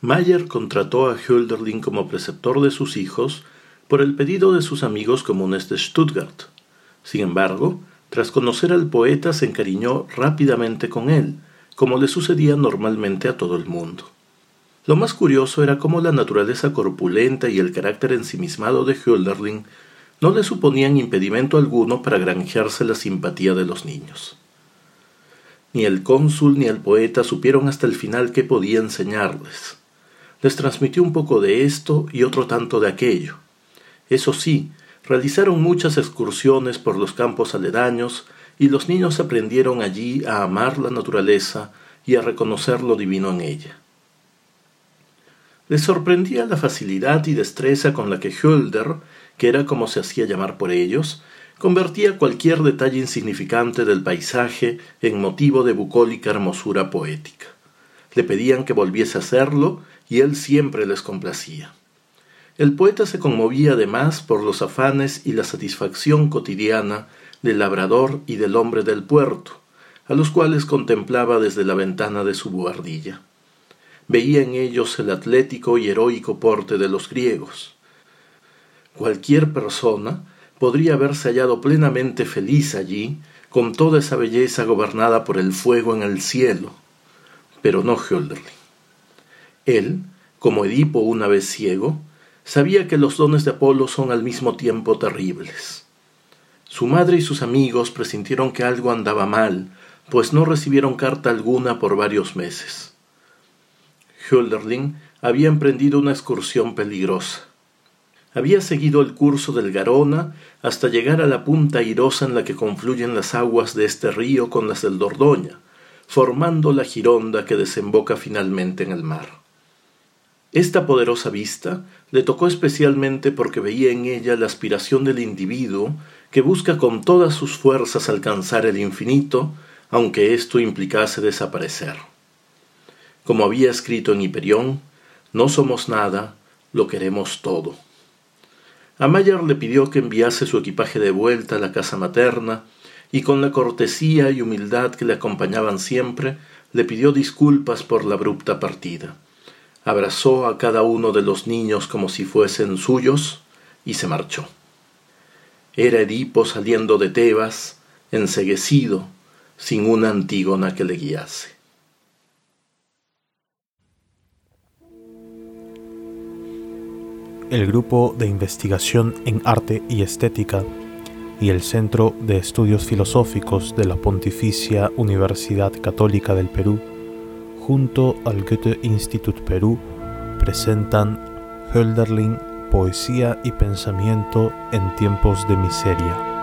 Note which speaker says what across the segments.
Speaker 1: Mayer contrató a Hölderlin como preceptor de sus hijos por el pedido de sus amigos comunes de Stuttgart. Sin embargo, tras conocer al poeta se encariñó rápidamente con él, como le sucedía normalmente a todo el mundo. Lo más curioso era cómo la naturaleza corpulenta y el carácter ensimismado de Hölderlin no le suponían impedimento alguno para granjearse la simpatía de los niños. Ni el cónsul ni el poeta supieron hasta el final qué podía enseñarles les transmitió un poco de esto y otro tanto de aquello. Eso sí, realizaron muchas excursiones por los campos aledaños y los niños aprendieron allí a amar la naturaleza y a reconocer lo divino en ella. Les sorprendía la facilidad y destreza con la que Hölder, que era como se hacía llamar por ellos, convertía cualquier detalle insignificante del paisaje en motivo de bucólica hermosura poética. Le pedían que volviese a hacerlo y él siempre les complacía. El poeta se conmovía además por los afanes y la satisfacción cotidiana del labrador y del hombre del puerto, a los cuales contemplaba desde la ventana de su buhardilla. Veía en ellos el atlético y heroico porte de los griegos. Cualquier persona podría haberse hallado plenamente feliz allí, con toda esa belleza gobernada por el fuego en el cielo, pero no Hölderlin. Él, como Edipo una vez ciego, sabía que los dones de Apolo son al mismo tiempo terribles. Su madre y sus amigos presintieron que algo andaba mal, pues no recibieron carta alguna por varios meses. Hölderlin había emprendido una excursión peligrosa. Había seguido el curso del Garona hasta llegar a la punta airosa en la que confluyen las aguas de este río con las del Dordoña, formando la gironda que desemboca finalmente en el mar. Esta poderosa vista le tocó especialmente porque veía en ella la aspiración del individuo que busca con todas sus fuerzas alcanzar el infinito, aunque esto implicase desaparecer. Como había escrito en Hiperión, no somos nada, lo queremos todo. A Mayer le pidió que enviase su equipaje de vuelta a la casa materna, y con la cortesía y humildad que le acompañaban siempre, le pidió disculpas por la abrupta partida abrazó a cada uno de los niños como si fuesen suyos y se marchó. Era Edipo saliendo de Tebas, enseguecido, sin una Antígona que le guiase.
Speaker 2: El Grupo de Investigación en Arte y Estética y el Centro de Estudios Filosóficos de la Pontificia Universidad Católica del Perú junto al Goethe Institut Perú presentan Hölderlin Poesía y Pensamiento en tiempos de miseria.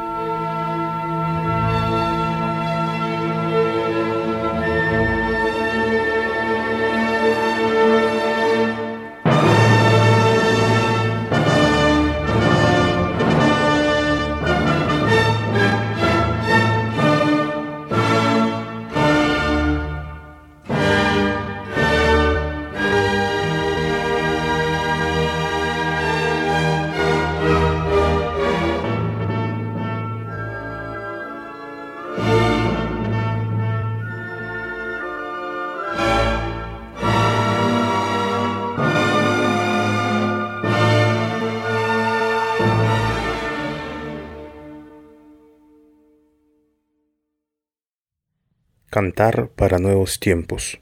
Speaker 2: Cantar para nuevos tiempos.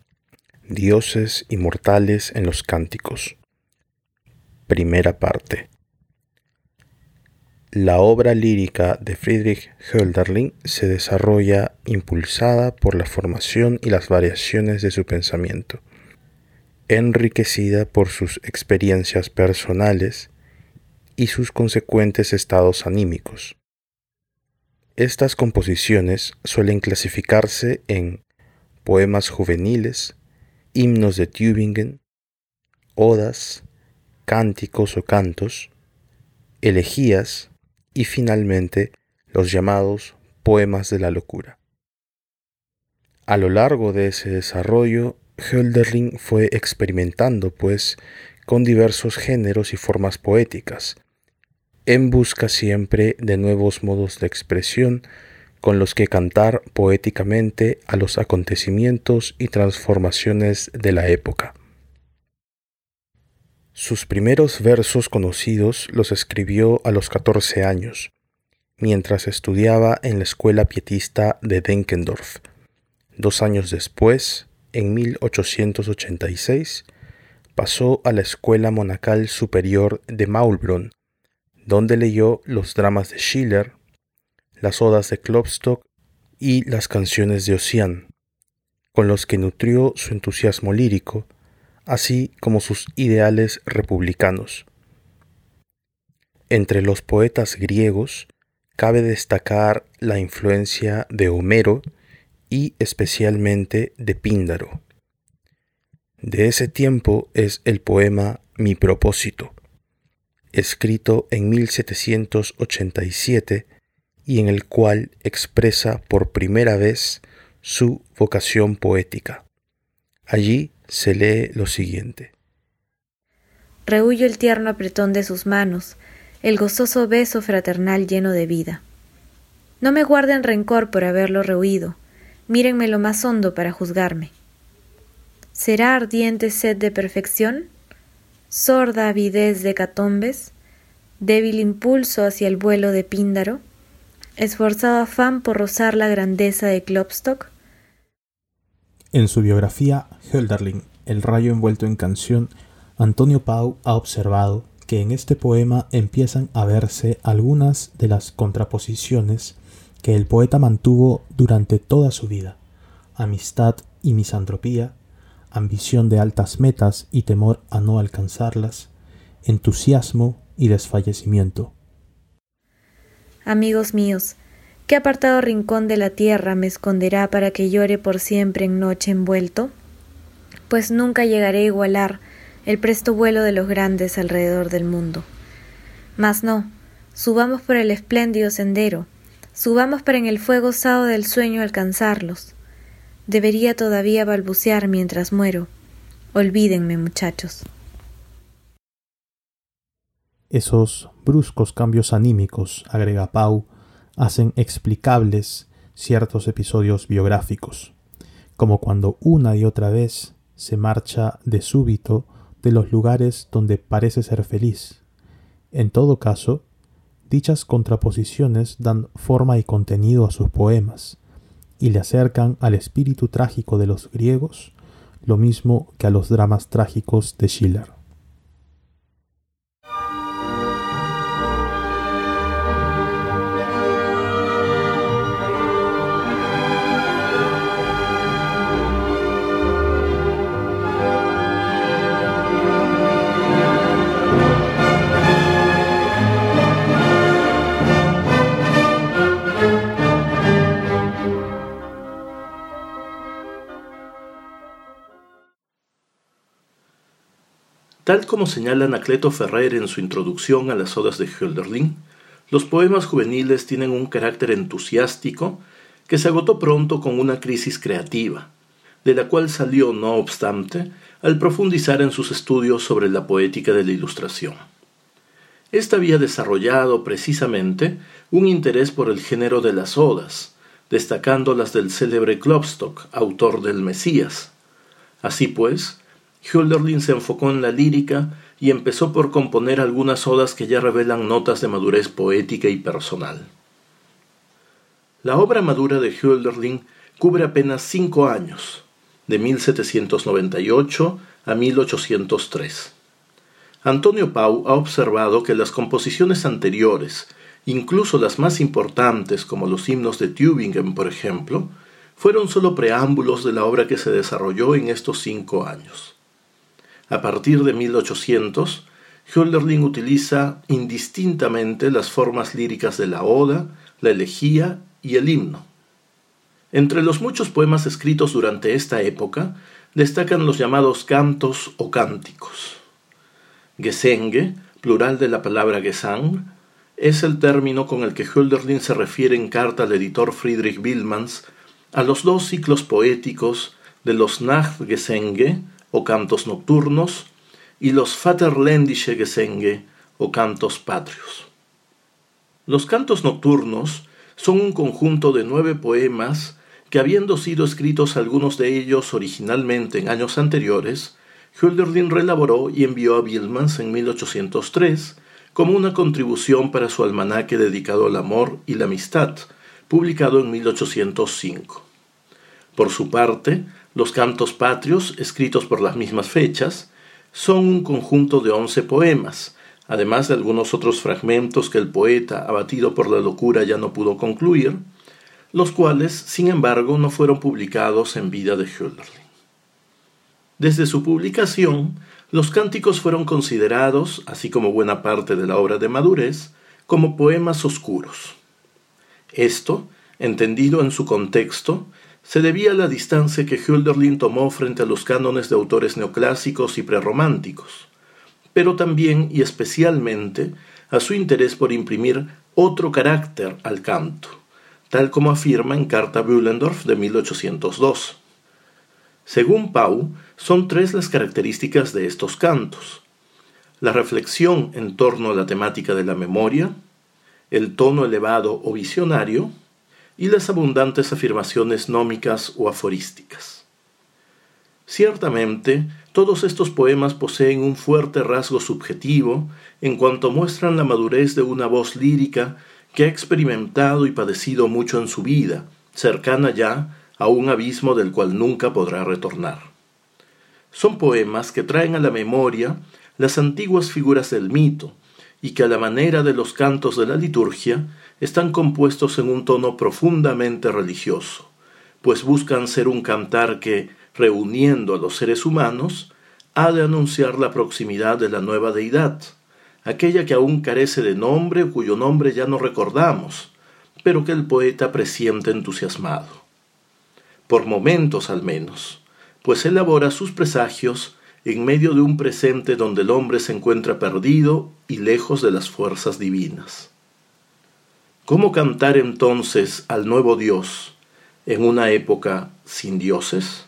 Speaker 2: Dioses inmortales en los cánticos. Primera parte. La obra lírica de Friedrich Hölderlin se desarrolla impulsada por la formación y las variaciones de su pensamiento, enriquecida por sus experiencias personales y sus consecuentes estados anímicos. Estas composiciones suelen clasificarse en poemas juveniles, himnos de Tübingen, odas, cánticos o cantos, elegías y finalmente los llamados poemas de la locura. A lo largo de ese desarrollo, Hölderlin fue experimentando, pues, con diversos géneros y formas poéticas, en busca siempre de nuevos modos de expresión con los que cantar poéticamente a los acontecimientos y transformaciones de la época. Sus primeros versos conocidos los escribió a los 14 años, mientras estudiaba en la escuela pietista de Denkendorf. Dos años después, en 1886, pasó a la Escuela Monacal Superior de Maulbronn, donde leyó los dramas de Schiller, las odas de Klopstock y las canciones de Ossian, con los que nutrió su entusiasmo lírico, así como sus ideales republicanos. Entre los poetas griegos cabe destacar la influencia de Homero y especialmente de Píndaro. De ese tiempo es el poema Mi propósito, escrito en 1787 y en el cual expresa por primera vez su vocación poética. Allí se lee lo siguiente.
Speaker 3: Rehuyo el tierno apretón de sus manos, el gozoso beso fraternal lleno de vida. No me guarden rencor por haberlo rehuido, mírenme lo más hondo para juzgarme. ¿Será ardiente sed de perfección? ¿Sorda avidez de catombes? ¿Débil impulso hacia el vuelo de Píndaro? ¿Esforzado afán por rozar la grandeza de Klopstock?
Speaker 4: En su biografía Hölderlin, El rayo envuelto en canción, Antonio Pau ha observado que en este poema empiezan a verse algunas de las contraposiciones que el poeta mantuvo durante toda su vida. Amistad y misantropía, ambición de altas metas y temor a no alcanzarlas, entusiasmo y desfallecimiento.
Speaker 3: Amigos míos, ¿qué apartado rincón de la tierra me esconderá para que llore por siempre en noche envuelto? Pues nunca llegaré a igualar el presto vuelo de los grandes alrededor del mundo. Mas no, subamos por el espléndido sendero, subamos para en el fuego osado del sueño alcanzarlos. Debería todavía balbucear mientras muero. Olvídenme, muchachos.
Speaker 4: Esos bruscos cambios anímicos, agrega Pau, hacen explicables ciertos episodios biográficos, como cuando una y otra vez se marcha de súbito de los lugares donde parece ser feliz. En todo caso, dichas contraposiciones dan forma y contenido a sus poemas, y le acercan al espíritu trágico de los griegos lo mismo que a los dramas trágicos de Schiller.
Speaker 1: Tal como señala Anacleto Ferrer en su introducción a las odas de Hölderlin, los poemas juveniles tienen un carácter entusiástico que se agotó pronto con una crisis creativa, de la cual salió, no obstante, al profundizar en sus estudios sobre la poética de la ilustración. Esta había desarrollado precisamente un interés por el género de las odas, destacando las del célebre Klopstock, autor del Mesías. Así pues, Hölderlin se enfocó en la lírica y empezó por componer algunas odas que ya revelan notas de madurez poética y personal. La obra madura de Hölderlin cubre apenas cinco años, de 1798 a 1803. Antonio Pau ha observado que las composiciones anteriores, incluso las más importantes como los himnos de Tübingen, por ejemplo, fueron solo preámbulos de la obra que se desarrolló en estos cinco años. A partir de 1800, Hölderlin utiliza indistintamente las formas líricas de la oda, la elegía y el himno. Entre los muchos poemas escritos durante esta época destacan los llamados cantos o cánticos. Gesänge, plural de la palabra Gesang, es el término con el que Hölderlin se refiere en carta al editor Friedrich Wilmans a los dos ciclos poéticos de los Nachtgesänge o cantos nocturnos, y los Vaterländische Gesänge o cantos patrios. Los cantos nocturnos son un conjunto de nueve poemas que habiendo sido escritos algunos de ellos originalmente en años anteriores, Hölderlin relaboró y envió a Wilmans en 1803 como una contribución para su almanaque dedicado al amor y la amistad, publicado en 1805. Por su parte, los cantos patrios, escritos por las mismas fechas, son un conjunto de once poemas, además de algunos otros fragmentos que el poeta, abatido por la locura, ya no pudo concluir, los cuales, sin embargo, no fueron publicados en vida de Hölderlin. Desde su publicación, los cánticos fueron considerados, así como buena parte de la obra de Madurez, como poemas oscuros. Esto, entendido en su contexto, se debía a la distancia que Hölderlin tomó frente a los cánones de autores neoclásicos y prerrománticos, pero también y especialmente a su interés por imprimir otro carácter al canto, tal como afirma en Carta Bühlendorf de 1802. Según Pau, son tres las características de estos cantos. La reflexión en torno a la temática de la memoria, el tono elevado o visionario, y las abundantes afirmaciones nómicas o aforísticas. Ciertamente, todos estos poemas poseen un fuerte rasgo subjetivo en cuanto muestran la madurez de una voz lírica que ha experimentado y padecido mucho en su vida, cercana ya a un abismo del cual nunca podrá retornar. Son poemas que traen a la memoria las antiguas figuras del mito, y que a la manera de los cantos de la liturgia están compuestos en un tono profundamente religioso, pues buscan ser un cantar que, reuniendo a los seres humanos, ha de anunciar la proximidad de la nueva deidad, aquella que aún carece de nombre o cuyo nombre ya no recordamos, pero que el poeta presiente entusiasmado por momentos al menos, pues elabora sus presagios en medio de un presente donde el hombre se encuentra perdido y lejos de las fuerzas divinas. ¿Cómo cantar entonces al nuevo Dios en una época sin dioses?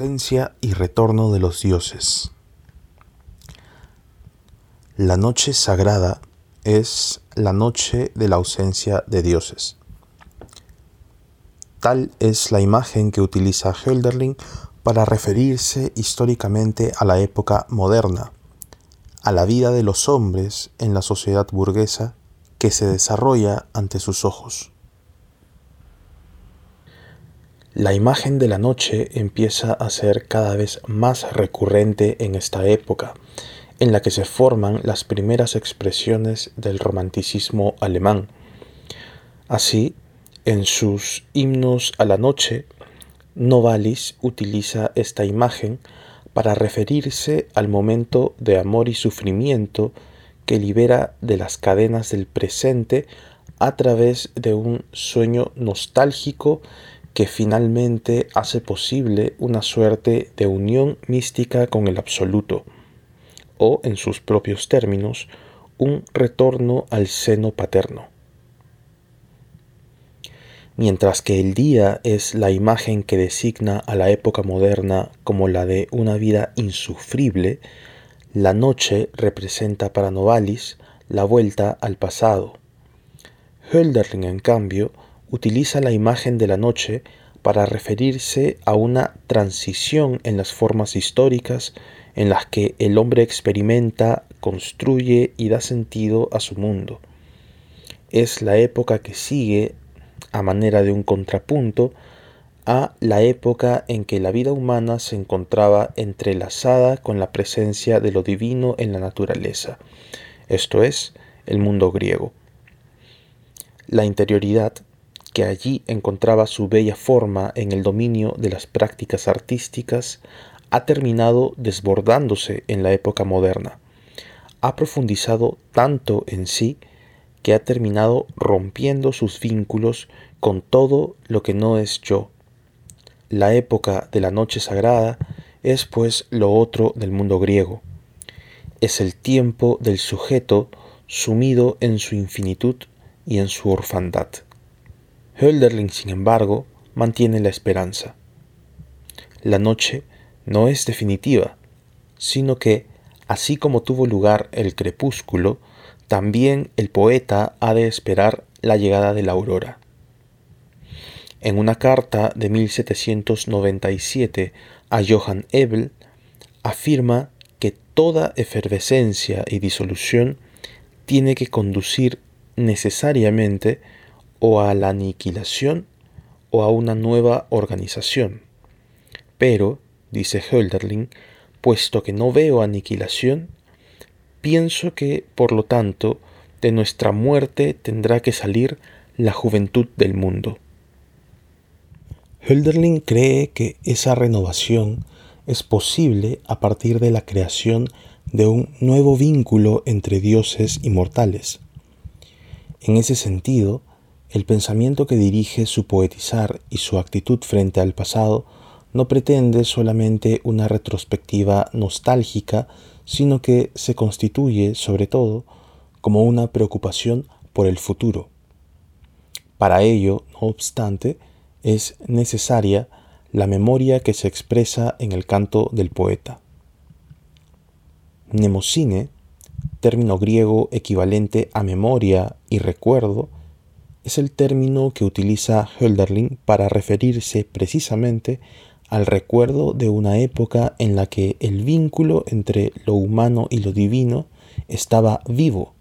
Speaker 2: Ausencia y retorno de los dioses. La noche sagrada es la noche de la ausencia de dioses. Tal es la imagen que utiliza Hölderlin para referirse históricamente a la época moderna, a la vida de los hombres en la sociedad burguesa que se desarrolla ante sus ojos. La imagen de la noche empieza a ser cada vez más recurrente en esta época, en la que se forman las primeras expresiones del romanticismo alemán. Así, en sus himnos a la noche, Novalis utiliza esta imagen para referirse al momento de amor y sufrimiento que libera de las cadenas del presente a través de un sueño nostálgico que finalmente hace posible una suerte de unión mística con el absoluto, o, en sus propios términos, un retorno al seno paterno. Mientras que el día es la imagen que designa a la época moderna como la de una vida insufrible, la noche representa para Novalis la vuelta al pasado. Hölderlin, en cambio, utiliza la imagen de la noche para referirse a una transición en las formas históricas en las que el hombre experimenta, construye y da sentido a su mundo. Es la época que sigue, a manera de un contrapunto, a la época en que la vida humana se encontraba entrelazada con la presencia de lo divino en la naturaleza, esto es, el mundo griego. La interioridad, que allí encontraba su bella forma en el dominio de las prácticas artísticas, ha terminado desbordándose en la época moderna. Ha profundizado tanto en sí que ha terminado rompiendo sus vínculos con todo lo que no es yo. La época de la noche sagrada es pues lo otro del mundo griego. Es el tiempo del sujeto sumido en su infinitud y en su orfandad. Hölderlin, sin embargo, mantiene la esperanza. La noche no es definitiva, sino que, así como tuvo lugar el crepúsculo, también el poeta ha de esperar la llegada de la aurora. En una carta de 1797 a Johann Ebel, afirma que toda efervescencia y disolución tiene que conducir necesariamente o a la aniquilación o a una nueva organización. Pero, dice Hölderlin, puesto que no veo aniquilación, pienso que, por lo tanto, de nuestra muerte tendrá que salir la juventud del mundo. Hölderlin cree que esa renovación es posible a partir de la creación de un nuevo vínculo entre dioses y mortales. En ese sentido, el pensamiento que dirige su poetizar y su actitud frente al pasado no pretende solamente una retrospectiva nostálgica, sino que se constituye, sobre todo, como una preocupación por el futuro. Para ello, no obstante, es necesaria la memoria que se expresa en el canto del poeta. Mnemosine, término griego equivalente a memoria y recuerdo, es el término que utiliza Hölderlin para referirse precisamente al recuerdo de una época en la que el vínculo entre lo humano y lo divino estaba vivo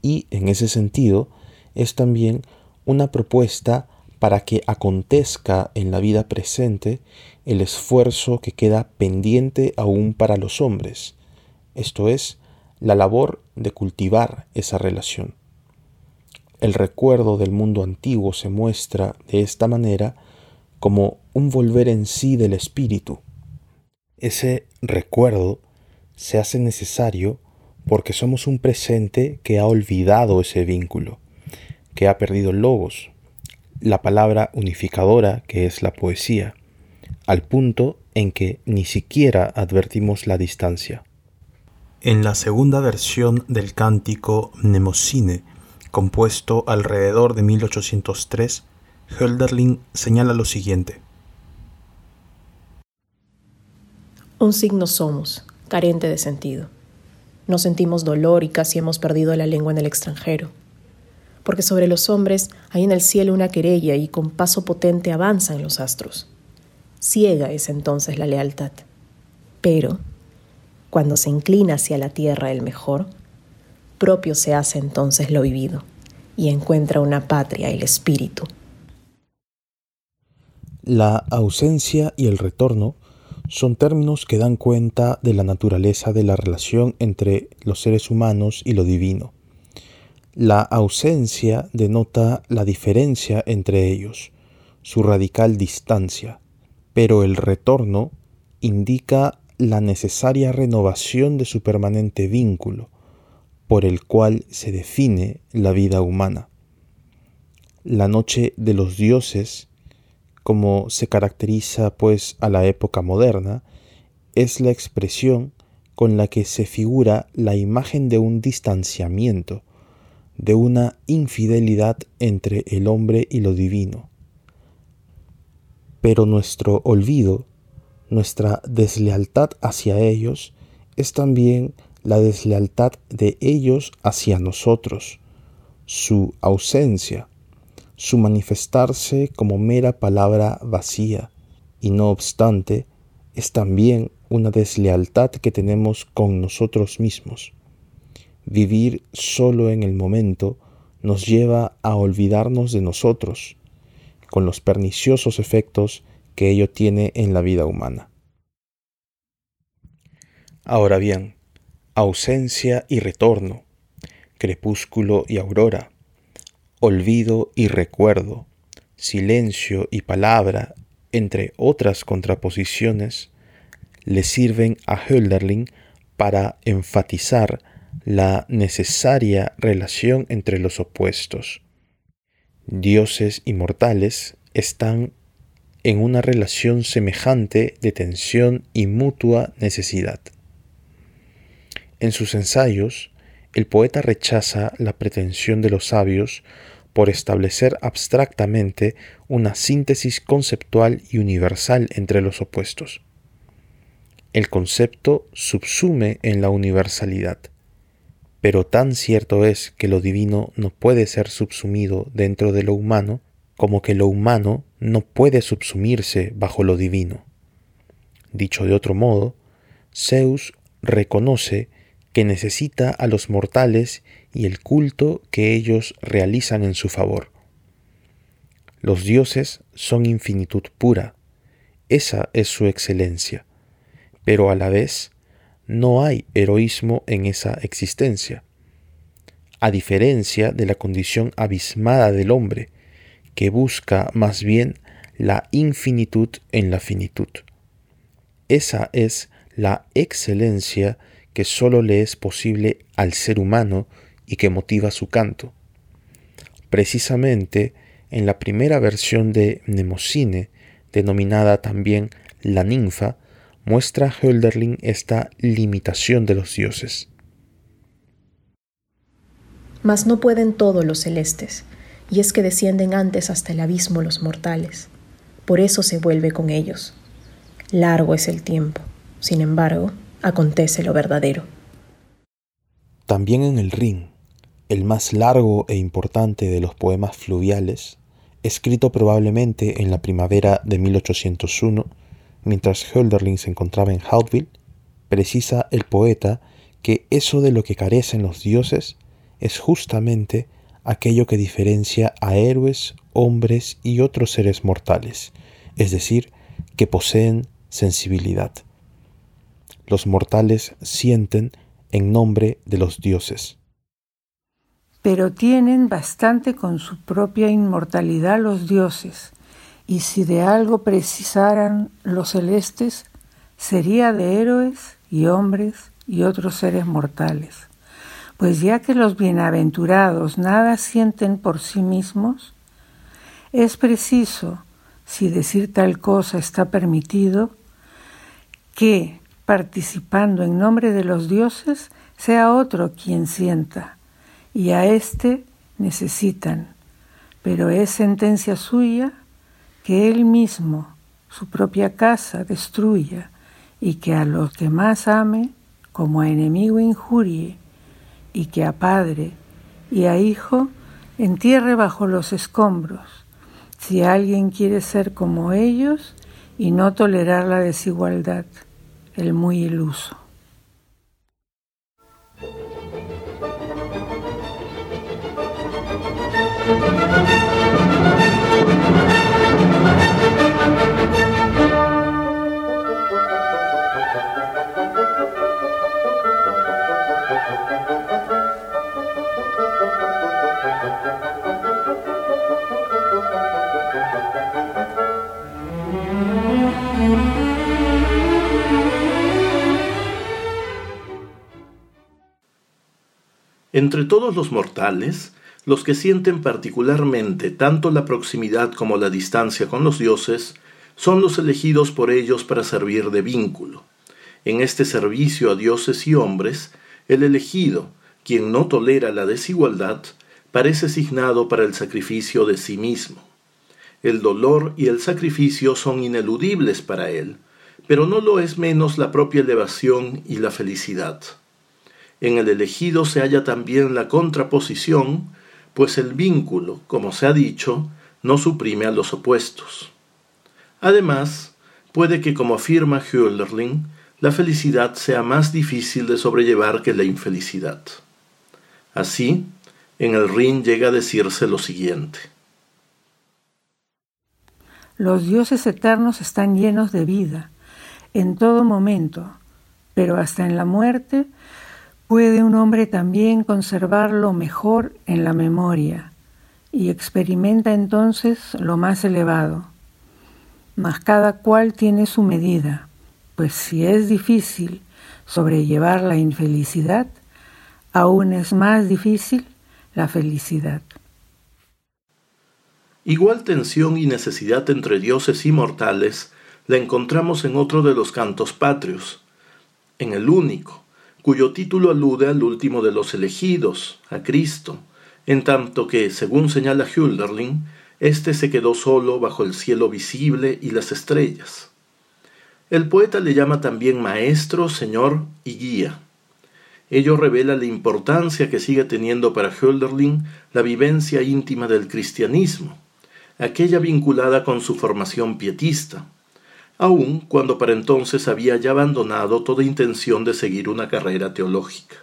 Speaker 2: y en ese sentido es también una propuesta para que acontezca en la vida presente el esfuerzo que queda pendiente aún para los hombres, esto es, la labor de cultivar esa relación. El recuerdo del mundo antiguo se muestra de esta manera como un volver en sí del espíritu. Ese recuerdo se hace necesario porque somos un presente que ha olvidado ese vínculo, que ha perdido logos, la palabra unificadora que es la poesía, al punto en que ni siquiera advertimos la distancia. En la segunda versión del cántico Mnemosine, compuesto alrededor de 1803, Hölderlin señala lo siguiente.
Speaker 5: Un signo somos, carente de sentido. No sentimos dolor y casi hemos perdido la lengua en el extranjero. Porque sobre los hombres hay en el cielo una querella y con paso potente avanzan los astros. Ciega es entonces la lealtad. Pero, cuando se inclina hacia la tierra el mejor, propio se hace entonces lo vivido y encuentra una patria el espíritu.
Speaker 2: La ausencia y el retorno son términos que dan cuenta de la naturaleza de la relación entre los seres humanos y lo divino. La ausencia denota la diferencia entre ellos, su radical distancia, pero el retorno indica la necesaria renovación de su permanente vínculo, por el cual se define la vida humana. La noche de los dioses como se caracteriza pues a la época moderna, es la expresión con la que se figura la imagen de un distanciamiento, de una infidelidad entre el hombre y lo divino. Pero nuestro olvido, nuestra deslealtad hacia ellos, es también la deslealtad de ellos hacia nosotros, su ausencia, su manifestarse como mera palabra vacía, y no obstante, es también una deslealtad que tenemos con nosotros mismos. Vivir solo en el momento nos lleva a olvidarnos de nosotros, con los perniciosos efectos que ello tiene en la vida humana. Ahora bien, ausencia y retorno, crepúsculo y aurora, olvido y recuerdo, silencio y palabra, entre otras contraposiciones, le sirven a Hölderlin para enfatizar la necesaria relación entre los opuestos. Dioses y mortales están en una relación semejante de tensión y mutua necesidad. En sus ensayos, el poeta rechaza la pretensión de los sabios por establecer abstractamente una síntesis conceptual y universal entre los opuestos. El concepto subsume en la universalidad, pero tan cierto es que lo divino no puede ser subsumido dentro de lo humano como que lo humano no puede subsumirse bajo lo divino. Dicho de otro modo, Zeus reconoce que necesita a los mortales y el culto que ellos realizan en su favor. Los dioses son infinitud pura, esa es su excelencia, pero a la vez no hay heroísmo en esa existencia, a diferencia de la condición abismada del hombre, que busca más bien la infinitud en la finitud. Esa es la excelencia que sólo le es posible al ser humano y que motiva su canto. Precisamente en la primera versión de Mnemosine, denominada también La ninfa, muestra Hölderlin esta limitación de los dioses.
Speaker 5: Mas no pueden todos los celestes, y es que descienden antes hasta el abismo los mortales. Por eso se vuelve con ellos. Largo es el tiempo. Sin embargo, acontece lo verdadero.
Speaker 2: También en el Rin, el más largo e importante de los poemas fluviales, escrito probablemente en la primavera de 1801, mientras Hölderlin se encontraba en Hautville, precisa el poeta que eso de lo que carecen los dioses es justamente aquello que diferencia a héroes, hombres y otros seres mortales, es decir, que poseen sensibilidad los mortales sienten en nombre de los dioses.
Speaker 6: Pero tienen bastante con su propia inmortalidad los dioses, y si de algo precisaran los celestes, sería de héroes y hombres y otros seres mortales. Pues ya que los bienaventurados nada sienten por sí mismos, es preciso, si decir tal cosa está permitido, que participando en nombre de los dioses, sea otro quien sienta, y a éste necesitan, pero es sentencia suya que él mismo su propia casa destruya y que a los demás ame como a enemigo injurie y que a padre y a hijo entierre bajo los escombros, si alguien quiere ser como ellos y no tolerar la desigualdad el muy iluso.
Speaker 1: Entre todos los mortales, los que sienten particularmente tanto la proximidad como la distancia con los dioses, son los elegidos por ellos para servir de vínculo. En este servicio a dioses y hombres, el elegido, quien no tolera la desigualdad, parece signado para el sacrificio de sí mismo. El dolor y el sacrificio son ineludibles para él, pero no lo es menos la propia elevación y la felicidad. En el elegido se halla también la contraposición, pues el vínculo, como se ha dicho, no suprime a los opuestos. Además, puede que, como afirma Hölderlin, la felicidad sea más difícil de sobrellevar que la infelicidad. Así, en el Rin llega a decirse lo siguiente.
Speaker 6: Los dioses eternos están llenos de vida en todo momento, pero hasta en la muerte puede un hombre también conservar lo mejor en la memoria y experimenta entonces lo más elevado. Mas cada cual tiene su medida, pues si es difícil sobrellevar la infelicidad, aún es más difícil la felicidad.
Speaker 1: Igual tensión y necesidad entre dioses y mortales la encontramos en otro de los cantos patrios, en el único, cuyo título alude al último de los elegidos, a Cristo, en tanto que, según señala Hölderlin, éste se quedó solo bajo el cielo visible y las estrellas. El poeta le llama también maestro, señor y guía. Ello revela la importancia que sigue teniendo para Hölderlin la vivencia íntima del cristianismo, aquella vinculada con su formación pietista, aun cuando para entonces había ya abandonado toda intención de seguir una carrera teológica.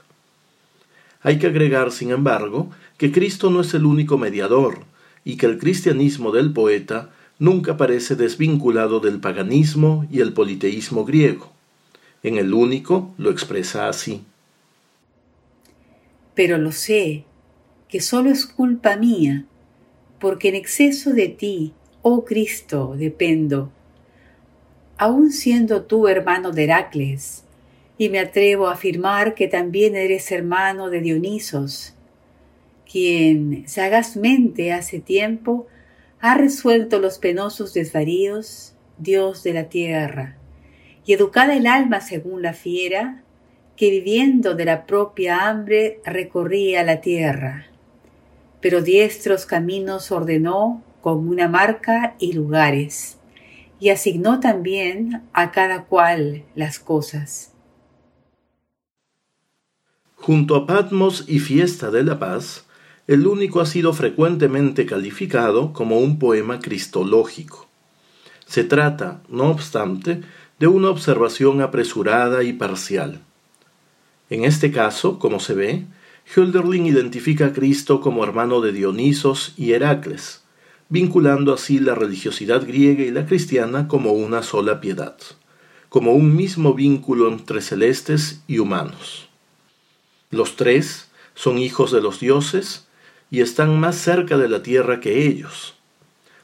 Speaker 1: Hay que agregar, sin embargo, que Cristo no es el único mediador, y que el cristianismo del poeta nunca parece desvinculado del paganismo y el politeísmo griego. En el único lo expresa así.
Speaker 7: Pero lo sé, que solo es culpa mía, porque en exceso de ti, oh Cristo, dependo. Aun siendo tú hermano de Heracles, y me atrevo a afirmar que también eres hermano de Dionisos, quien sagazmente hace tiempo ha resuelto los penosos desvaríos, Dios de la tierra, y educada el alma según la fiera, que viviendo de la propia hambre recorría la tierra. Pero diestros caminos ordenó con una marca y lugares, y asignó también a cada cual las cosas.
Speaker 1: Junto a Patmos y Fiesta de la Paz, el único ha sido frecuentemente calificado como un poema cristológico. Se trata, no obstante, de una observación apresurada y parcial. En este caso, como se ve, Hölderlin identifica a Cristo como hermano de Dionisos y Heracles, vinculando así la religiosidad griega y la cristiana como una sola piedad, como un mismo vínculo entre celestes y humanos. Los tres son hijos de los dioses y están más cerca de la tierra que ellos.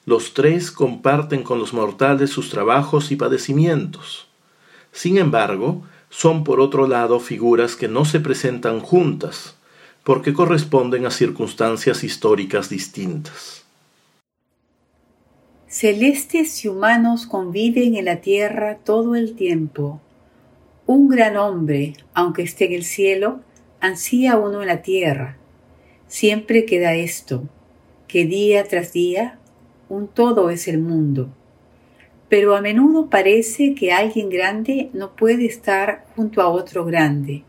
Speaker 1: Los tres comparten con los mortales sus trabajos y padecimientos. Sin embargo, son por otro lado figuras que no se presentan juntas, porque corresponden a circunstancias históricas distintas.
Speaker 7: Celestes y humanos conviven en la tierra todo el tiempo. Un gran hombre, aunque esté en el cielo, ansía uno en la tierra. Siempre queda esto, que día tras día un todo es el mundo. Pero a menudo parece que alguien grande no puede estar junto a otro grande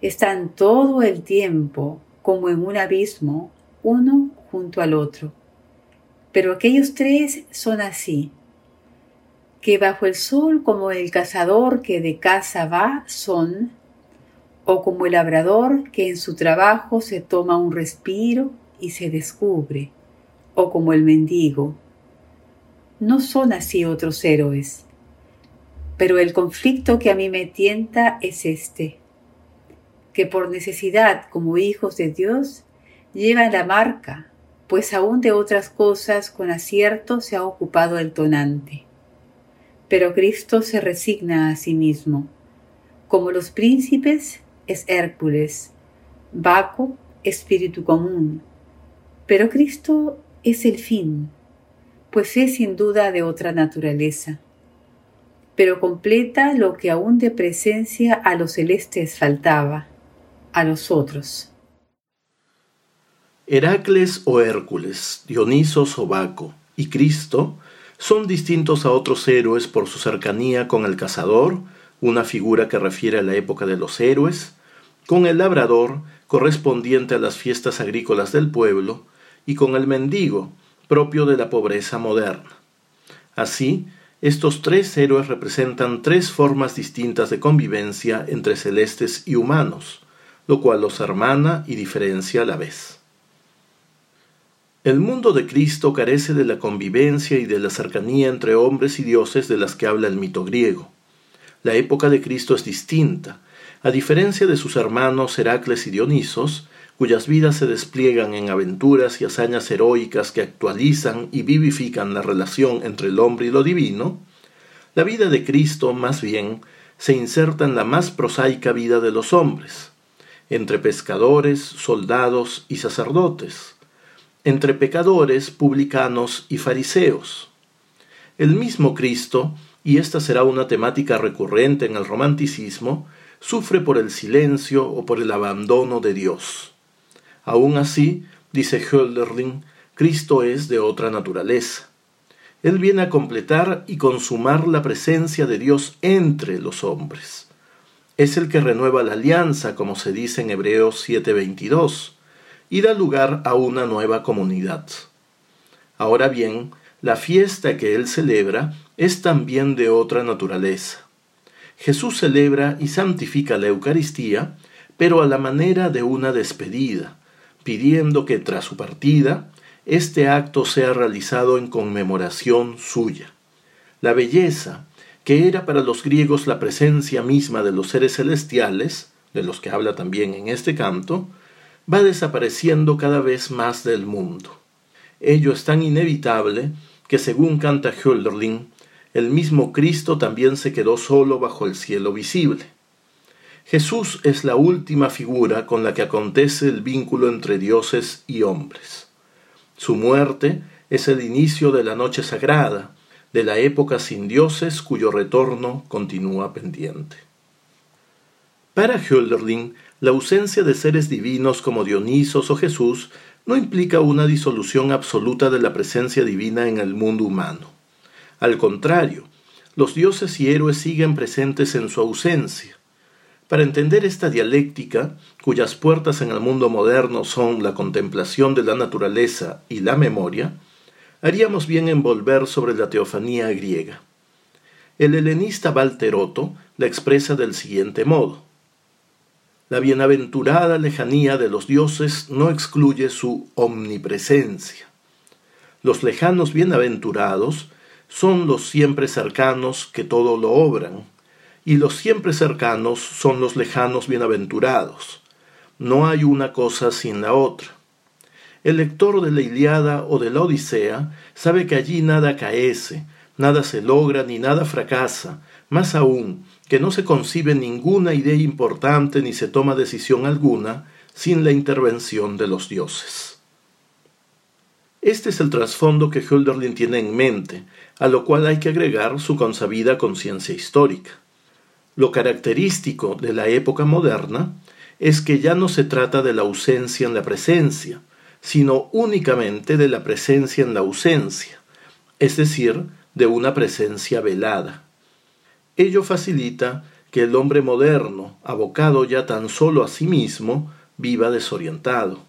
Speaker 7: están todo el tiempo como en un abismo, uno junto al otro. Pero aquellos tres son así, que bajo el sol como el cazador que de caza va son, o como el labrador que en su trabajo se toma un respiro y se descubre, o como el mendigo. No son así otros héroes. Pero el conflicto que a mí me tienta es este que por necesidad como hijos de Dios llevan la marca, pues aún de otras cosas con acierto se ha ocupado el tonante. Pero Cristo se resigna a sí mismo. Como los príncipes es Hércules, Baco espíritu común, pero Cristo es el fin, pues es sin duda de otra naturaleza pero completa lo que aún de presencia a los celestes faltaba a los otros.
Speaker 1: Heracles o Hércules, Dionisos o Baco y Cristo son distintos a otros héroes por su cercanía con el cazador, una figura que refiere a la época de los héroes, con el labrador, correspondiente a las fiestas agrícolas del pueblo, y con el mendigo, propio de la pobreza moderna. Así, estos tres héroes representan tres formas distintas de convivencia entre celestes y humanos, lo cual los hermana y diferencia a la vez. El mundo de Cristo carece de la convivencia y de la cercanía entre hombres y dioses de las que habla el mito griego. La época de Cristo es distinta. A diferencia de sus hermanos Heracles y Dionisos, cuyas vidas se despliegan en aventuras y hazañas heroicas que actualizan y vivifican la relación entre el hombre y lo divino, la vida de Cristo, más bien, se inserta en la más prosaica vida de los hombres, entre pescadores, soldados y sacerdotes, entre pecadores, publicanos y fariseos. El mismo Cristo, y esta será una temática recurrente en el romanticismo, sufre por el silencio o por el abandono de Dios. Aún así, dice Hölderlin, Cristo es de otra naturaleza. Él viene a completar y consumar la presencia de Dios entre los hombres. Es el que renueva la alianza, como se dice en Hebreos 7:22, y da lugar a una nueva comunidad. Ahora bien, la fiesta que él celebra es también de otra naturaleza. Jesús celebra y santifica la Eucaristía, pero a la manera de una despedida, pidiendo que tras su partida este acto sea realizado en conmemoración suya. La belleza, que era para los griegos la presencia misma de los seres celestiales, de los que habla también en este canto, va desapareciendo cada vez más del mundo. Ello es tan inevitable que, según canta Hölderlin, el mismo Cristo también se quedó solo bajo el cielo visible. Jesús es la última figura con la que acontece el vínculo entre dioses y hombres. Su muerte es el inicio de la noche sagrada, de la época sin dioses cuyo retorno continúa pendiente. Para Hölderlin, la ausencia de seres divinos como Dionisos o Jesús no implica una disolución absoluta de la presencia divina en el mundo humano. Al contrario, los dioses y héroes siguen presentes en su ausencia, para entender esta dialéctica, cuyas puertas en el mundo moderno son la contemplación de la naturaleza y la memoria, haríamos bien en volver sobre la teofanía griega. El helenista Valteroto la expresa del siguiente modo. La bienaventurada lejanía de los dioses no excluye su omnipresencia. Los lejanos bienaventurados son los siempre cercanos que todo lo obran, y los siempre cercanos son los lejanos bienaventurados. No hay una cosa sin la otra. El lector de la Iliada o de la Odisea sabe que allí nada caece, nada se logra ni nada fracasa, más aún que no se concibe ninguna idea importante ni se toma decisión alguna sin la intervención de los dioses. Este es el trasfondo que Hölderlin tiene en mente, a lo cual hay que agregar su consabida conciencia histórica. Lo característico de la época moderna es que ya no se trata de la ausencia en la presencia, sino únicamente de la presencia en la ausencia, es decir, de una presencia velada. Ello facilita que el hombre moderno, abocado ya tan solo a sí mismo, viva desorientado.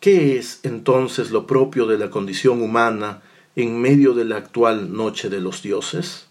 Speaker 1: ¿Qué es entonces lo propio de la condición humana en medio de la actual noche de los dioses?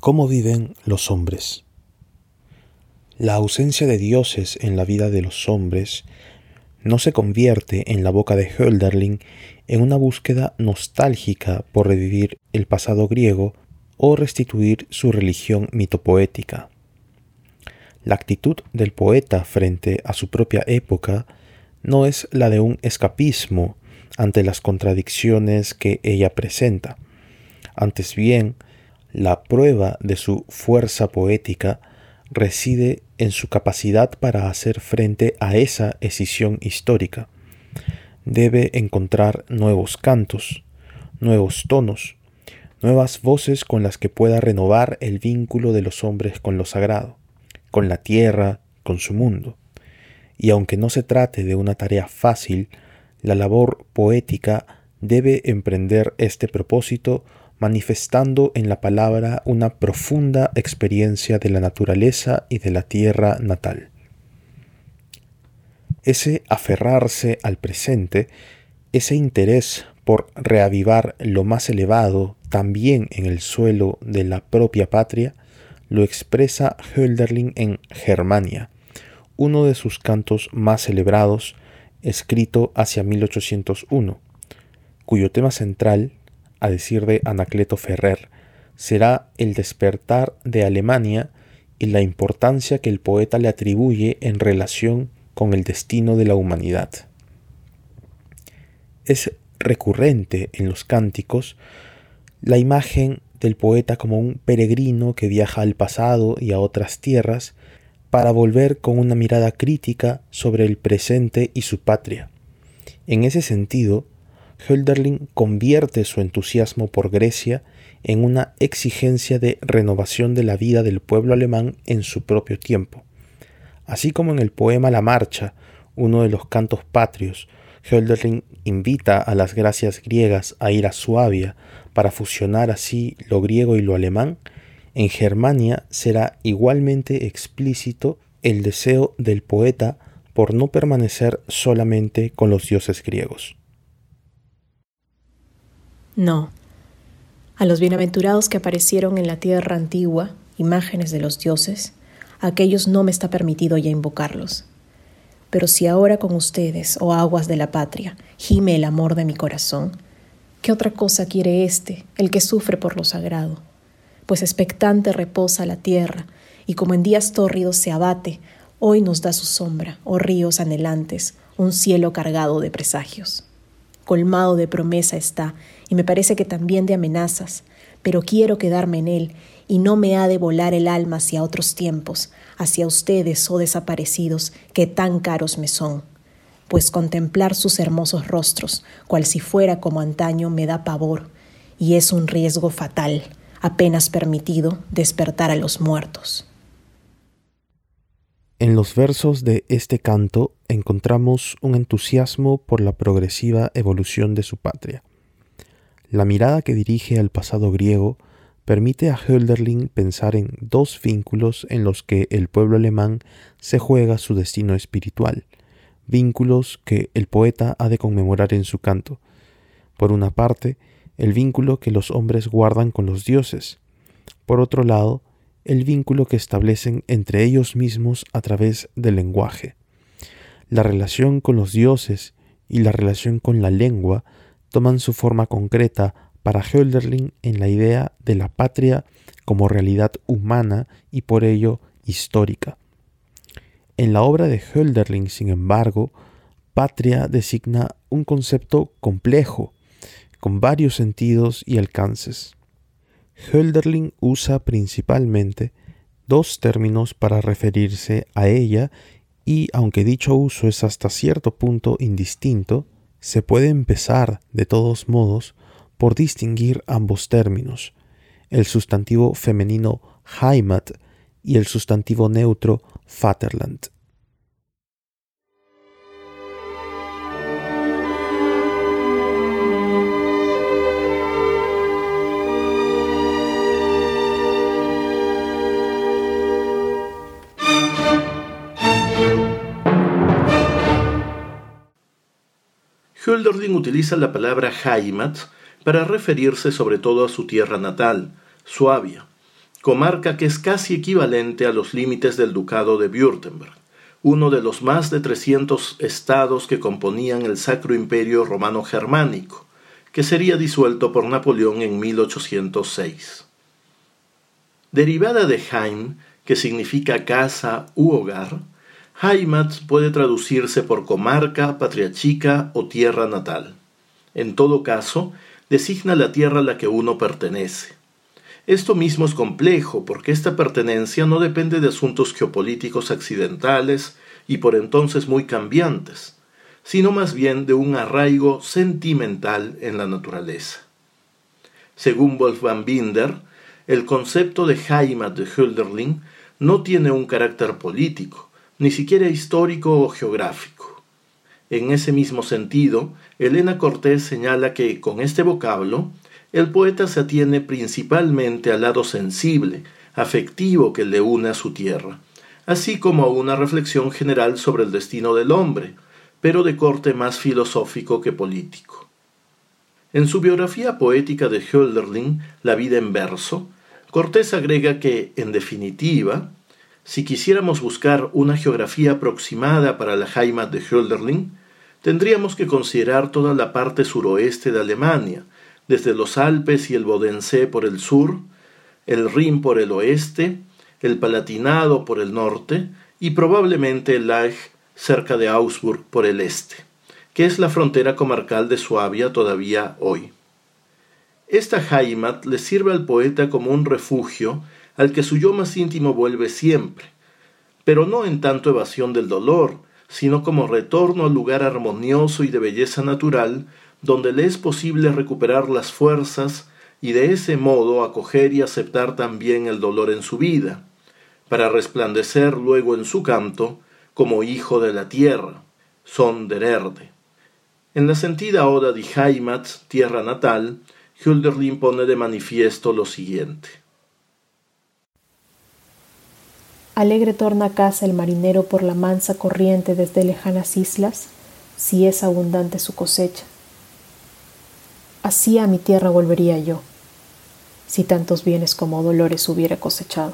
Speaker 2: ¿Cómo viven los hombres? La ausencia de dioses en la vida de los hombres no se convierte en la boca de Hölderlin en una búsqueda nostálgica por revivir el pasado griego o restituir su religión mitopoética. La actitud del poeta frente a su propia época no es la de un escapismo ante las contradicciones que ella presenta. Antes bien, La prueba de su fuerza poética reside en su capacidad para hacer frente a esa escisión histórica. Debe encontrar nuevos cantos, nuevos tonos, nuevas voces con las que pueda renovar el vínculo de los hombres con lo sagrado, con la tierra, con su mundo. Y aunque no se trate de una tarea fácil, la labor poética debe emprender este propósito manifestando en la palabra una profunda experiencia de la naturaleza y de la tierra natal. Ese aferrarse al presente, ese interés por reavivar lo más elevado también en el suelo de la propia patria, lo expresa Hölderlin en Germania, uno de sus cantos más celebrados, escrito hacia 1801, cuyo tema central a decir de Anacleto Ferrer, será el despertar de Alemania y la importancia que el poeta le atribuye en relación con el destino de la humanidad. Es recurrente en los cánticos la imagen del poeta como un peregrino que viaja al pasado y a otras tierras para volver con una mirada crítica sobre el presente y su patria. En ese sentido, Hölderlin convierte su entusiasmo por Grecia en una exigencia de renovación de la vida del pueblo alemán en su propio tiempo. Así como en el poema La Marcha, uno de los cantos patrios, Hölderlin invita a las gracias griegas a ir a Suabia para fusionar así lo griego y lo alemán, en Germania será igualmente explícito el deseo del poeta por no permanecer solamente con los dioses griegos.
Speaker 5: No. A los bienaventurados que aparecieron en la tierra antigua, imágenes de los dioses, aquellos no me está permitido ya invocarlos. Pero si ahora con ustedes, oh aguas de la patria, gime el amor de mi corazón, ¿qué otra cosa quiere éste, el que sufre por lo sagrado? Pues expectante reposa la tierra, y como en días tórridos se abate, hoy nos da su sombra, oh ríos anhelantes, un cielo cargado de presagios colmado de promesa está, y me parece que también de amenazas, pero quiero quedarme en él, y no me ha de volar el alma hacia otros tiempos, hacia ustedes, oh desaparecidos, que tan caros me son. Pues contemplar sus hermosos rostros, cual si fuera como antaño, me da pavor, y es un riesgo fatal, apenas permitido, despertar a los muertos.
Speaker 2: En los versos de este canto encontramos un entusiasmo por la progresiva evolución de su patria. La mirada que dirige al pasado griego permite a Hölderlin pensar en dos vínculos en los que el pueblo alemán se juega su destino espiritual, vínculos que el poeta ha de conmemorar en su canto. Por una parte, el vínculo que los hombres guardan con los dioses. Por otro lado, el vínculo que establecen entre ellos mismos a través del lenguaje. La relación con los dioses y la relación con la lengua toman su forma concreta para Hölderlin en la idea de la patria como realidad humana y por ello histórica. En la obra de Hölderlin, sin embargo, patria designa un concepto complejo, con varios sentidos y alcances. Hölderlin usa principalmente dos términos para referirse a ella y aunque dicho uso es hasta cierto punto indistinto, se puede empezar, de todos modos, por distinguir ambos términos, el sustantivo femenino Heimat y el sustantivo neutro Vaterland.
Speaker 1: Hölderlin utiliza la palabra Heimat para referirse sobre todo a su tierra natal, Suabia, comarca que es casi equivalente a los límites del ducado de Württemberg, uno de los más de 300 estados que componían el Sacro Imperio Romano Germánico, que sería disuelto por Napoleón en 1806. Derivada de Heim, que significa casa u hogar, Heimat puede traducirse por comarca, patria chica o tierra natal. En todo caso, designa la tierra a la que uno pertenece. Esto mismo es complejo porque esta pertenencia no depende de asuntos geopolíticos accidentales y por entonces muy cambiantes, sino más bien de un arraigo sentimental en la naturaleza. Según Wolfgang Binder, el concepto de Heimat de Hölderlin no tiene un carácter político, ni siquiera histórico o geográfico. En ese mismo sentido, Elena Cortés señala que con este vocablo, el poeta se atiene principalmente al lado sensible, afectivo que le une a su tierra, así como a una reflexión general sobre el destino del hombre, pero de corte más filosófico que político. En su biografía poética de Hölderlin, La vida en verso, Cortés agrega que, en definitiva, si quisiéramos buscar una geografía aproximada para la Heimat de Hölderlin, tendríamos que considerar toda la parte suroeste de Alemania, desde los Alpes y el Bodensee por el sur, el Rin por el oeste, el Palatinado por el norte y probablemente el Lech cerca de Augsburg por el este, que es la frontera comarcal de Suabia todavía hoy. Esta Heimat le sirve al poeta como un refugio al que su yo más íntimo vuelve siempre, pero no en tanto evasión del dolor, sino como retorno al lugar armonioso y de belleza natural donde le es posible recuperar las fuerzas y de ese modo acoger y aceptar también el dolor en su vida, para resplandecer luego en su canto como hijo de la tierra, son der Erde. En la sentida oda de Heimat, tierra natal, Hölderlin pone de manifiesto lo siguiente.
Speaker 5: Alegre torna a casa el marinero por la mansa corriente desde lejanas islas, si es abundante su cosecha. Así a mi tierra volvería yo, si tantos bienes como dolores hubiera cosechado.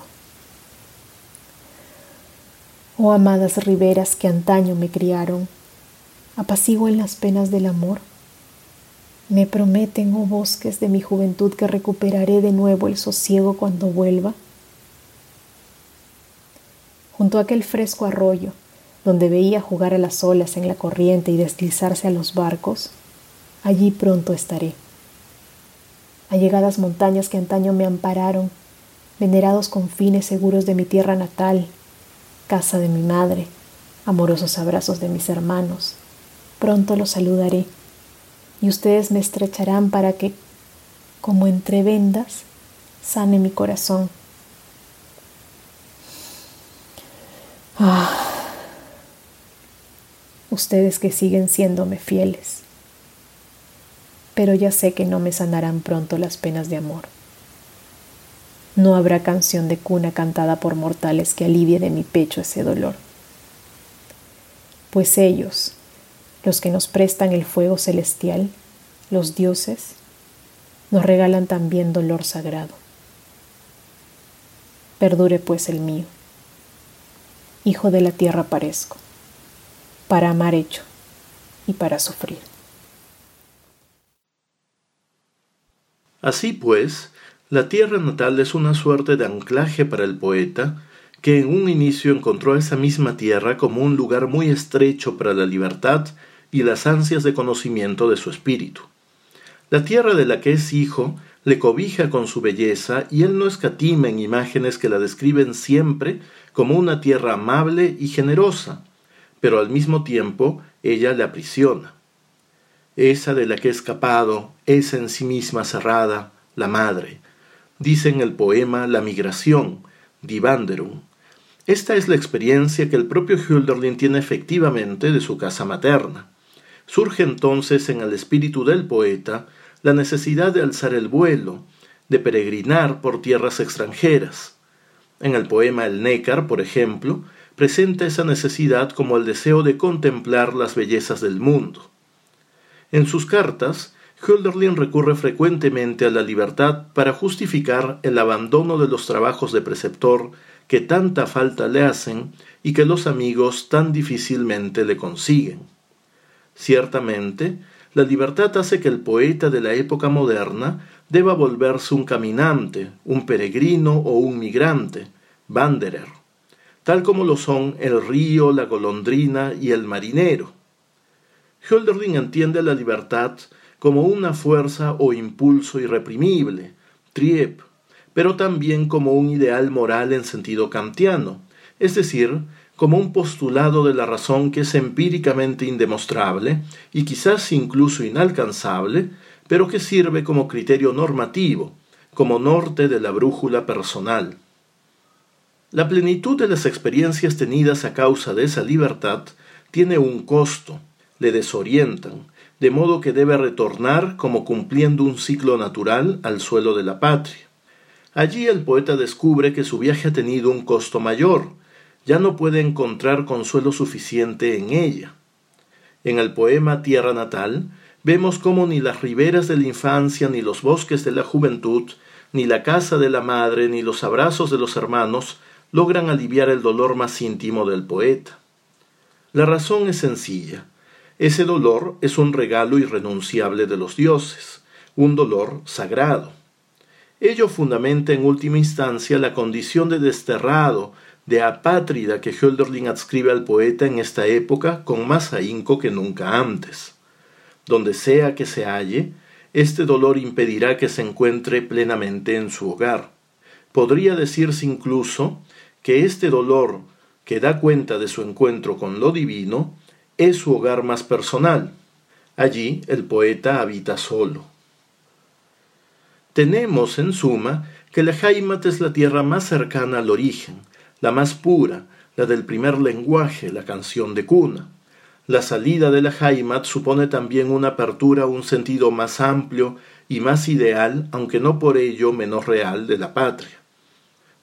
Speaker 5: Oh amadas riberas que antaño me criaron, en las penas del amor. Me prometen, oh bosques de mi juventud, que recuperaré de nuevo el sosiego cuando vuelva junto a aquel fresco arroyo, donde veía jugar a las olas en la corriente y deslizarse a los barcos, allí pronto estaré. Allegadas montañas que antaño me ampararon, venerados confines seguros de mi tierra natal, casa de mi madre, amorosos abrazos de mis hermanos, pronto los saludaré, y ustedes me estrecharán para que, como entre vendas, sane mi corazón Ah, ustedes que siguen siéndome fieles, pero ya sé que no me sanarán pronto las penas de amor. No habrá canción de cuna cantada por mortales que alivie de mi pecho ese dolor. Pues ellos, los que nos prestan el fuego celestial, los dioses, nos regalan también dolor sagrado. Perdure pues el mío hijo de la tierra parezco, para amar hecho y para sufrir.
Speaker 1: Así pues, la tierra natal es una suerte de anclaje para el poeta, que en un inicio encontró esa misma tierra como un lugar muy estrecho para la libertad y las ansias de conocimiento de su espíritu. La tierra de la que es hijo le cobija con su belleza y él no escatima en imágenes que la describen siempre como una tierra amable y generosa, pero al mismo tiempo ella le aprisiona. Esa de la que he escapado, es en sí misma cerrada, la madre. Dice en el poema La migración, Divanderum. Esta es la experiencia que el propio Hölderlin tiene efectivamente de su casa materna. Surge entonces en el espíritu del poeta la necesidad de alzar el vuelo, de peregrinar por tierras extranjeras, en el poema El Nécar, por ejemplo, presenta esa necesidad como el deseo de contemplar las bellezas del mundo. En sus cartas, Hölderlin recurre frecuentemente a la libertad para justificar el abandono de los trabajos de preceptor que tanta falta le hacen y que los amigos tan difícilmente le consiguen. Ciertamente, la libertad hace que el poeta de la época moderna deba volverse un caminante, un peregrino o un migrante, wanderer, tal como lo son el río, la golondrina y el marinero. Hölderlin entiende la libertad como una fuerza o impulso irreprimible, trieb, pero también como un ideal moral en sentido kantiano, es decir, como un postulado de la razón que es empíricamente indemostrable y quizás incluso inalcanzable, pero que sirve como criterio normativo, como norte de la brújula personal. La plenitud de las experiencias tenidas a causa de esa libertad tiene un costo, le desorientan, de modo que debe retornar como cumpliendo un ciclo natural al suelo de la patria. Allí el poeta descubre que su viaje ha tenido un costo mayor, ya no puede encontrar consuelo suficiente en ella. En el poema Tierra Natal vemos cómo ni las riberas de la infancia, ni los bosques de la juventud, ni la casa de la madre, ni los abrazos de los hermanos logran aliviar el dolor más íntimo del poeta. La razón es sencilla. Ese dolor es un regalo irrenunciable de los dioses, un dolor sagrado. Ello fundamenta en última instancia la condición de desterrado, de apátrida que Hölderlin adscribe al poeta en esta época con más ahínco que nunca antes. Donde sea que se halle, este dolor impedirá que se encuentre plenamente en su hogar. Podría decirse incluso que este dolor, que da cuenta de su encuentro con lo divino, es su hogar más personal. Allí el poeta habita solo. Tenemos, en suma, que la Heimat es la tierra más cercana al origen, la más pura, la del primer lenguaje, la canción de cuna. La salida de la Heimat supone también una apertura a un sentido más amplio y más ideal, aunque no por ello menos real, de la patria.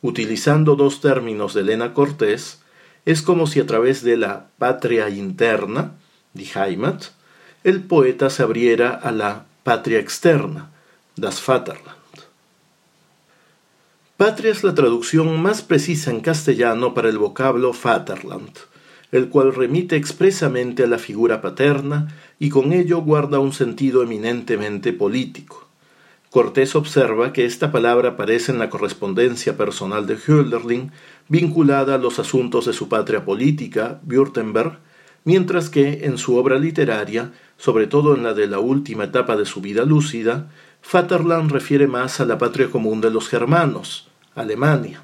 Speaker 1: Utilizando dos términos de Elena Cortés, es como si a través de la patria interna, die Heimat, el poeta se abriera a la patria externa, das Vaterland. Patria es la traducción más precisa en castellano para el vocablo Vaterland, el cual remite expresamente a la figura paterna y con ello guarda un sentido eminentemente político. Cortés observa que esta palabra aparece en la correspondencia personal de Hölderlin vinculada a los asuntos de su patria política, Württemberg, mientras que en su obra literaria, sobre todo en la de la última etapa de su vida lúcida, Vaterland refiere más a la patria común de los germanos, Alemania.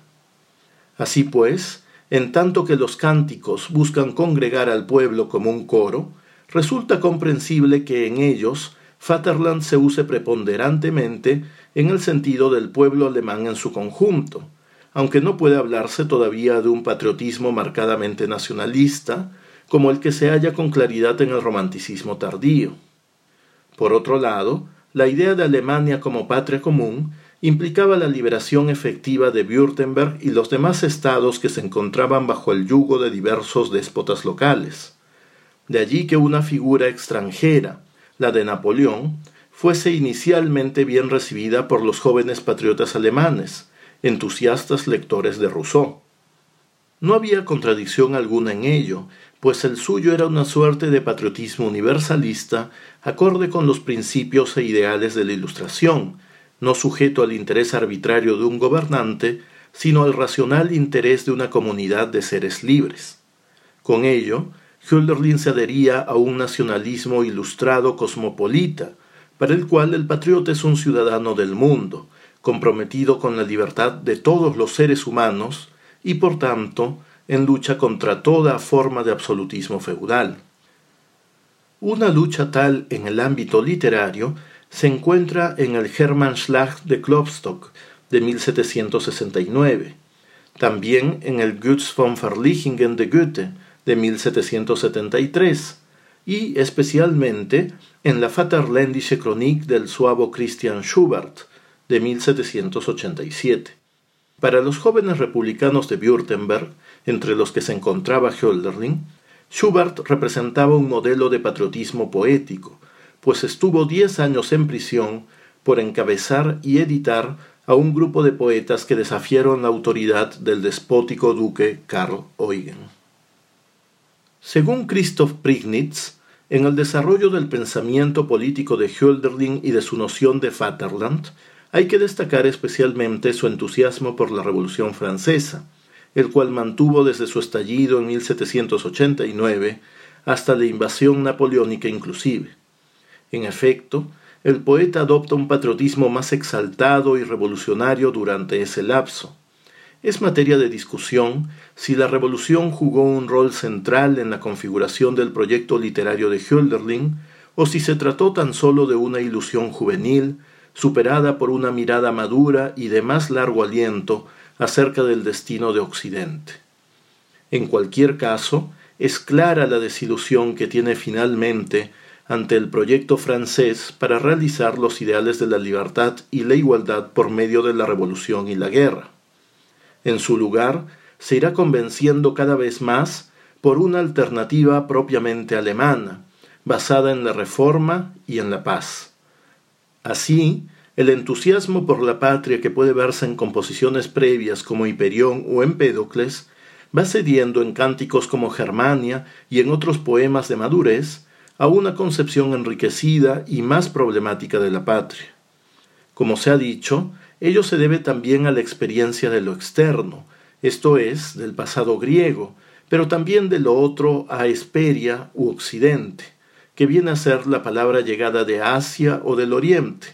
Speaker 1: Así pues, en tanto que los cánticos buscan congregar al pueblo como un coro, resulta comprensible que en ellos Vaterland se use preponderantemente en el sentido del pueblo alemán en su conjunto, aunque no puede hablarse todavía de un patriotismo marcadamente nacionalista, como el que se halla con claridad en el romanticismo tardío. Por otro lado, la idea de Alemania como patria común implicaba la liberación efectiva de Württemberg y los demás estados que se encontraban bajo el yugo de diversos déspotas locales. De allí que una figura extranjera, la de Napoleón, fuese inicialmente bien recibida por los jóvenes patriotas alemanes, entusiastas lectores de Rousseau. No había contradicción alguna en ello, pues el suyo era una suerte de patriotismo universalista acorde con los principios e ideales de la Ilustración, no sujeto al interés arbitrario de un gobernante, sino al racional interés de una comunidad de seres libres. Con ello, Hölderlin se adhería a un nacionalismo ilustrado cosmopolita, para el cual el patriota es un ciudadano del mundo, comprometido con la libertad de todos los seres humanos y por tanto en lucha contra toda forma de absolutismo feudal. Una lucha tal en el ámbito literario se encuentra en el Hermannschlag de Klopstock de 1769, también en el Götz von Verlichingen de Goethe de 1773 y especialmente en la Vaterländische Chronik del suavo Christian Schubert de 1787. Para los jóvenes republicanos de Württemberg, entre los que se encontraba Hölderlin, Schubert representaba un modelo de patriotismo poético, pues estuvo diez años en prisión por encabezar y editar a un grupo de poetas que desafiaron la autoridad del despótico duque Karl Eugen. Según Christoph Prignitz, en el desarrollo del pensamiento político de Hölderlin y de su noción de Vaterland, hay que destacar especialmente su entusiasmo por la Revolución Francesa, el cual mantuvo desde su estallido en 1789 hasta la invasión napoleónica inclusive. En efecto, el poeta adopta un patriotismo más exaltado y revolucionario durante ese lapso. Es materia de discusión si la revolución jugó un rol central en la configuración del proyecto literario de Hölderlin o si se trató tan solo de una ilusión juvenil, superada por una mirada madura y de más largo aliento acerca del destino de Occidente. En cualquier caso, es clara la desilusión que tiene finalmente ante el proyecto francés para realizar los ideales de la libertad y la igualdad por medio de la revolución y la guerra. En su lugar, se irá convenciendo cada vez más por una alternativa propiamente alemana, basada en la reforma y en la paz. Así, el entusiasmo por la patria que puede verse en composiciones previas como Hiperión o Empédocles va cediendo en cánticos como Germania y en otros poemas de madurez a una concepción enriquecida y más problemática de la patria. Como se ha dicho, Ello se debe también a la experiencia de lo externo, esto es, del pasado griego, pero también de lo otro a Esperia u Occidente, que viene a ser la palabra llegada de Asia o del Oriente.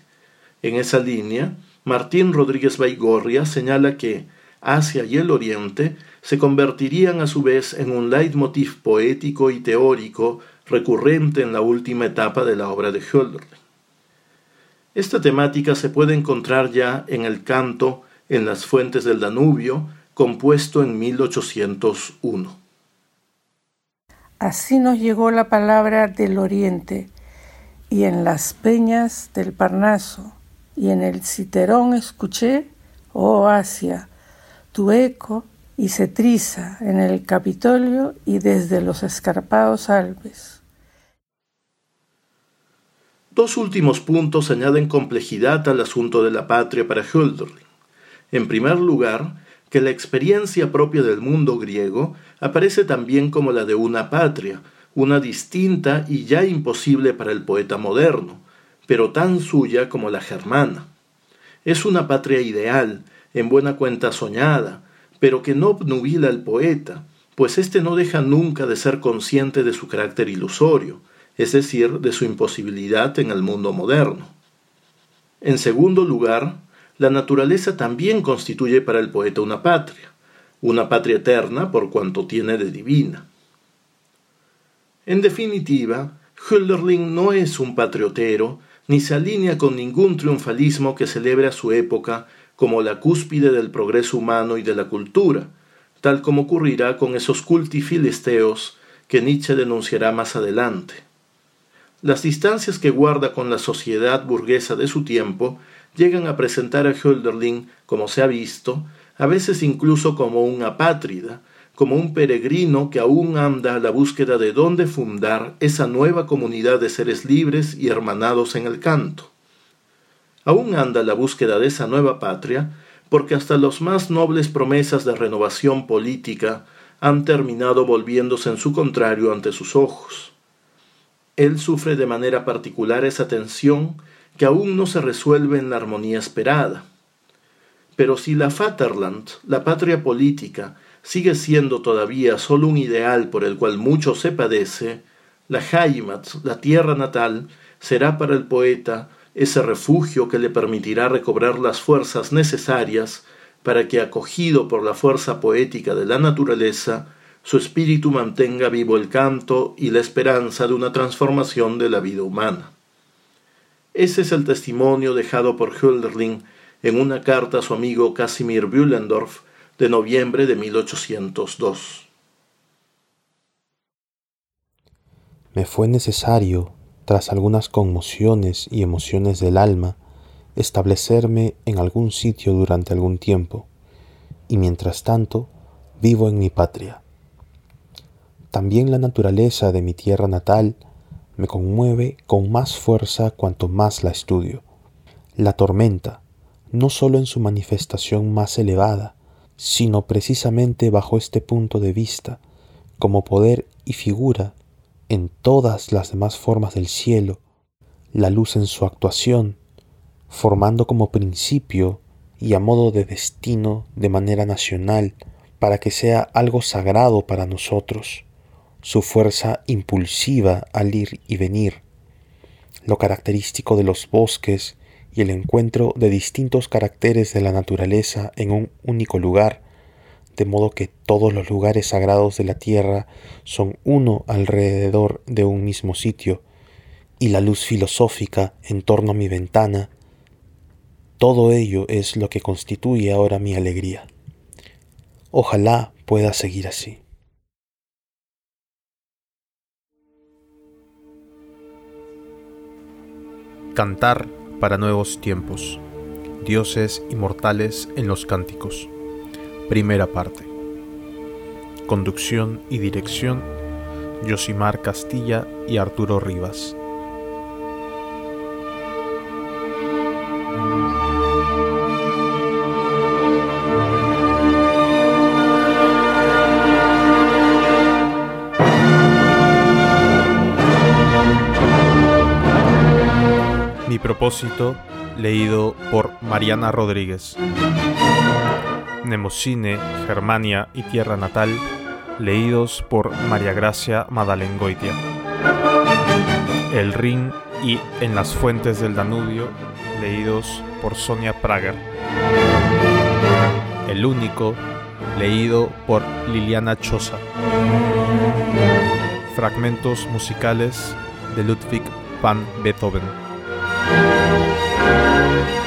Speaker 1: En esa línea, Martín Rodríguez Baigorria señala que Asia y el Oriente se convertirían a su vez en un leitmotiv poético y teórico recurrente en la última etapa de la obra de Hölderlin. Esta temática se puede encontrar ya en el canto En las fuentes del Danubio, compuesto en 1801.
Speaker 6: Así nos llegó la palabra del oriente, y en las peñas del Parnaso, y en el citerón escuché, oh Asia, tu eco y se triza en el Capitolio y desde los escarpados Alpes.
Speaker 1: Dos últimos puntos añaden complejidad al asunto de la patria para Hölderlin. En primer lugar, que la experiencia propia del mundo griego aparece también como la de una patria, una distinta y ya imposible para el poeta moderno, pero tan suya como la germana. Es una patria ideal, en buena cuenta soñada, pero que no obnubila al poeta, pues éste no deja nunca de ser consciente de su carácter ilusorio, es decir, de su imposibilidad en el mundo moderno. En segundo lugar, la naturaleza también constituye para el poeta una patria, una patria eterna por cuanto tiene de divina. En definitiva, Hölderlin no es un patriotero, ni se alinea con ningún triunfalismo que celebre a su época como la cúspide del progreso humano y de la cultura, tal como ocurrirá con esos culti filisteos que Nietzsche denunciará más adelante. Las distancias que guarda con la sociedad burguesa de su tiempo llegan a presentar a Hölderlin, como se ha visto, a veces incluso como un apátrida, como un peregrino que aún anda a la búsqueda de dónde fundar esa nueva comunidad de seres libres y hermanados en el canto. Aún anda a la búsqueda de esa nueva patria, porque hasta las más nobles promesas de renovación política han terminado volviéndose en su contrario ante sus ojos. Él sufre de manera particular esa tensión que aún no se resuelve en la armonía esperada. Pero si la Vaterland, la patria política, sigue siendo todavía solo un ideal por el cual mucho se padece, la Heimat, la tierra natal, será para el poeta ese refugio que le permitirá recobrar las fuerzas necesarias para que, acogido por la fuerza poética de la naturaleza, su espíritu mantenga vivo el canto y la esperanza de una transformación de la vida humana. Ese es el testimonio dejado por Hölderlin en una carta a su amigo Casimir Bühlendorf de noviembre de 1802.
Speaker 2: Me fue necesario, tras algunas conmociones y emociones del alma, establecerme en algún sitio durante algún tiempo, y mientras tanto vivo en mi patria. También la naturaleza de mi tierra natal me conmueve con más fuerza cuanto más la estudio. La tormenta, no sólo en su manifestación más elevada, sino precisamente bajo este punto de vista, como poder y figura en todas las demás formas del cielo, la luz en su actuación, formando como principio y a modo de destino de manera nacional, para que sea algo sagrado para nosotros su fuerza impulsiva al ir y venir,
Speaker 8: lo característico de los bosques y el encuentro de distintos caracteres de la naturaleza en un único lugar, de modo que todos los lugares sagrados de la tierra son uno alrededor de un mismo sitio, y la luz filosófica en torno a mi ventana, todo ello es lo que constituye ahora mi alegría. Ojalá pueda seguir así.
Speaker 2: Cantar para nuevos tiempos. Dioses inmortales en los cánticos. Primera parte. Conducción y dirección. Yosimar Castilla y Arturo Rivas. Propósito, leído por Mariana Rodríguez. Nemocine, Germania y Tierra Natal, leídos por María Gracia Madalengoitia. El Rin y En las Fuentes del Danubio, leídos por Sonia Prager. El Único, leído por Liliana Chosa. Fragmentos musicales de Ludwig van Beethoven. Música